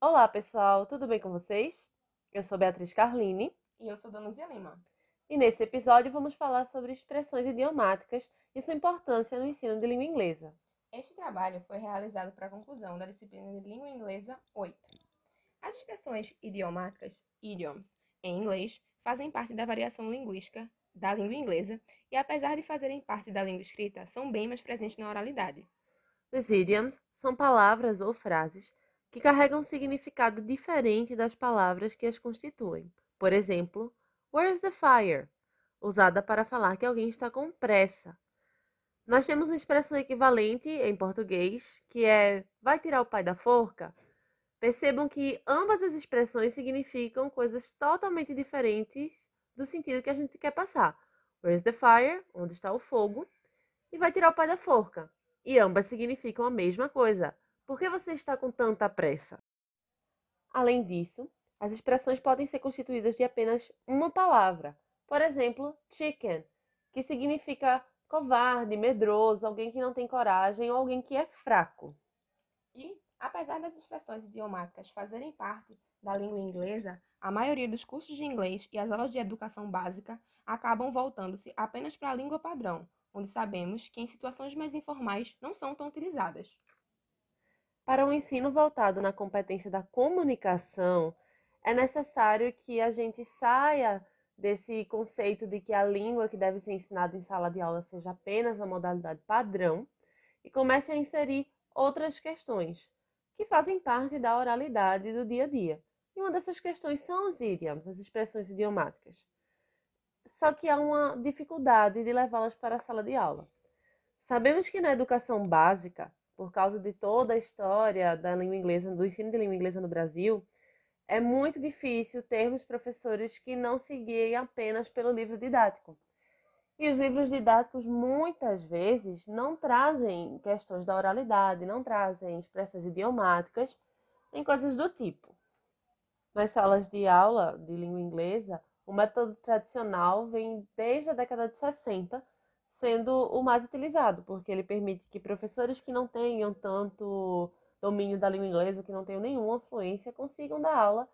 Olá, pessoal, tudo bem com vocês? Eu sou Beatriz Carline E eu sou Dona Zia Lima. e nesse episódio vamos falar sobre expressões idiomáticas e sua importância no ensino de língua inglesa. Este trabalho foi realizado para a conclusão da disciplina de língua inglesa 8. As expressões idiomáticas, idioms, em inglês, fazem parte da variação linguística da língua inglesa e, apesar de fazerem parte da língua escrita, são bem mais presentes na oralidade. Os idioms são palavras ou frases que carregam um significado diferente das palavras que as constituem. Por exemplo, Where's the fire? Usada para falar que alguém está com pressa. Nós temos uma expressão equivalente em português, que é vai tirar o pai da forca? Percebam que ambas as expressões significam coisas totalmente diferentes do sentido que a gente quer passar. Where's the fire? Onde está o fogo? E vai tirar o pai da forca. E ambas significam a mesma coisa. Por que você está com tanta pressa? Além disso, as expressões podem ser constituídas de apenas uma palavra. Por exemplo, chicken, que significa covarde, medroso, alguém que não tem coragem ou alguém que é fraco. E, apesar das expressões idiomáticas fazerem parte da língua inglesa, a maioria dos cursos de inglês e as aulas de educação básica acabam voltando-se apenas para a língua padrão, onde sabemos que em situações mais informais não são tão utilizadas. Para um ensino voltado na competência da comunicação, é necessário que a gente saia desse conceito de que a língua que deve ser ensinada em sala de aula seja apenas a modalidade padrão e comece a inserir outras questões que fazem parte da oralidade do dia a dia. E uma dessas questões são os idioms, as expressões idiomáticas. Só que há uma dificuldade de levá-las para a sala de aula. Sabemos que na educação básica, por causa de toda a história da língua inglesa, do ensino de língua inglesa no Brasil, é muito difícil termos professores que não se guiem apenas pelo livro didático. E os livros didáticos muitas vezes não trazem questões da oralidade, não trazem expressões idiomáticas, em coisas do tipo. Nas salas de aula de língua inglesa, o método tradicional vem desde a década de 60 sendo o mais utilizado, porque ele permite que professores que não tenham tanto domínio da língua inglesa, que não tenham nenhuma fluência, consigam dar aula.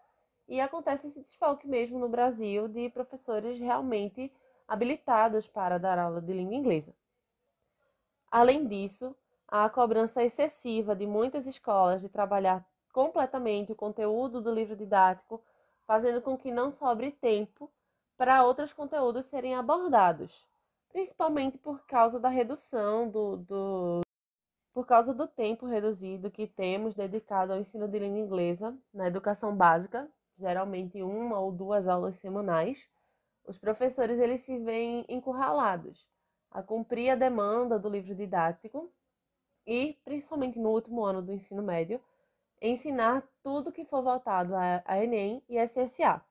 E acontece esse desfalque mesmo no Brasil de professores realmente habilitados para dar aula de língua inglesa. Além disso, a cobrança excessiva de muitas escolas de trabalhar completamente o conteúdo do livro didático, fazendo com que não sobre tempo para outros conteúdos serem abordados, principalmente por causa da redução do, do por causa do tempo reduzido que temos dedicado ao ensino de língua inglesa na educação básica, geralmente uma ou duas aulas semanais, os professores eles se veem encurralados a cumprir a demanda do livro didático e, principalmente no último ano do ensino médio, ensinar tudo que for voltado a Enem e SSA.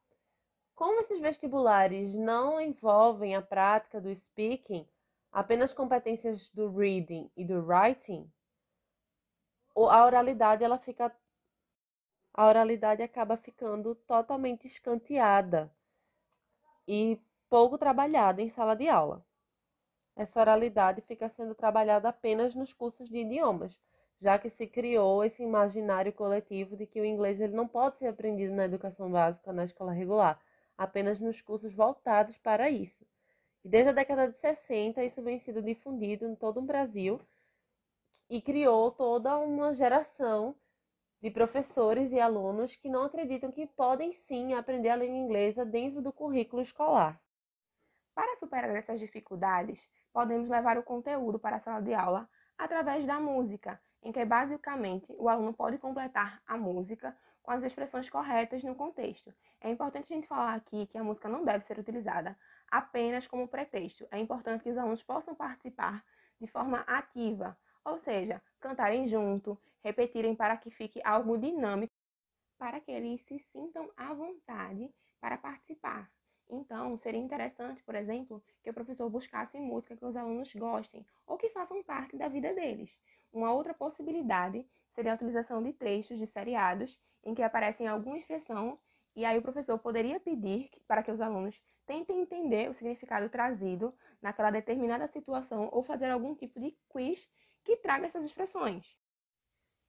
Como esses vestibulares não envolvem a prática do speaking, apenas competências do reading e do writing, a oralidade ela fica a oralidade acaba ficando totalmente escanteada e pouco trabalhada em sala de aula. Essa oralidade fica sendo trabalhada apenas nos cursos de idiomas, já que se criou esse imaginário coletivo de que o inglês ele não pode ser aprendido na educação básica na escola regular, apenas nos cursos voltados para isso. E desde a década de 60 isso vem sendo difundido em todo o Brasil e criou toda uma geração de professores e alunos que não acreditam que podem sim aprender a língua inglesa dentro do currículo escolar. Para superar essas dificuldades, podemos levar o conteúdo para a sala de aula através da música, em que basicamente o aluno pode completar a música com as expressões corretas no contexto. É importante a gente falar aqui que a música não deve ser utilizada apenas como pretexto. É importante que os alunos possam participar de forma ativa, ou seja, cantarem junto, repetirem para que fique algo dinâmico, para que eles se sintam à vontade para participar. Então, seria interessante, por exemplo, que o professor buscasse música que os alunos gostem ou que façam parte da vida deles. Uma outra possibilidade seria a utilização de textos de seriados em que aparecem alguma expressão e aí o professor poderia pedir para que os alunos tentem entender o significado trazido naquela determinada situação ou fazer algum tipo de quiz que traga essas expressões.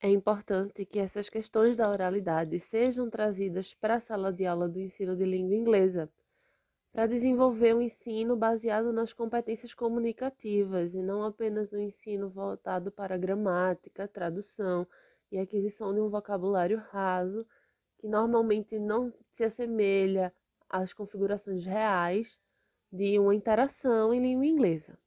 É importante que essas questões da oralidade sejam trazidas para a sala de aula do ensino de língua inglesa, para desenvolver um ensino baseado nas competências comunicativas e não apenas um ensino voltado para gramática, tradução e aquisição de um vocabulário raso que normalmente não se assemelha às configurações reais de uma interação em língua inglesa.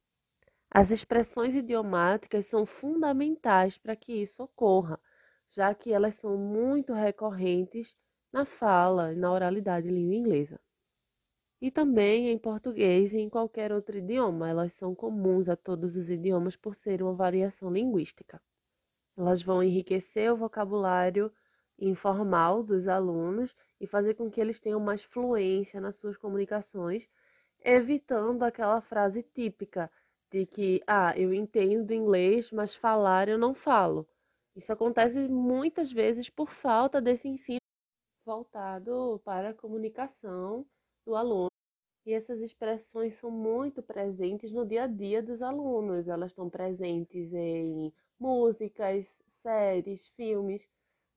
As expressões idiomáticas são fundamentais para que isso ocorra, já que elas são muito recorrentes na fala e na oralidade em língua inglesa. E também em português e em qualquer outro idioma, elas são comuns a todos os idiomas por serem uma variação linguística. Elas vão enriquecer o vocabulário informal dos alunos e fazer com que eles tenham mais fluência nas suas comunicações, evitando aquela frase típica de que, ah, eu entendo inglês, mas falar eu não falo. Isso acontece muitas vezes por falta desse ensino voltado para a comunicação do aluno. E essas expressões são muito presentes no dia a dia dos alunos. Elas estão presentes em músicas, séries, filmes,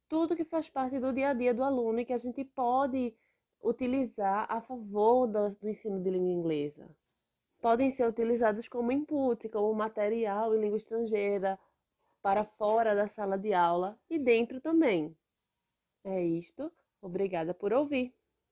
tudo que faz parte do dia a dia do aluno e que a gente pode utilizar a favor do, ensino de língua inglesa podem ser utilizados como input, como material em língua estrangeira, para fora da sala de aula e dentro também. É isto. Obrigada por ouvir.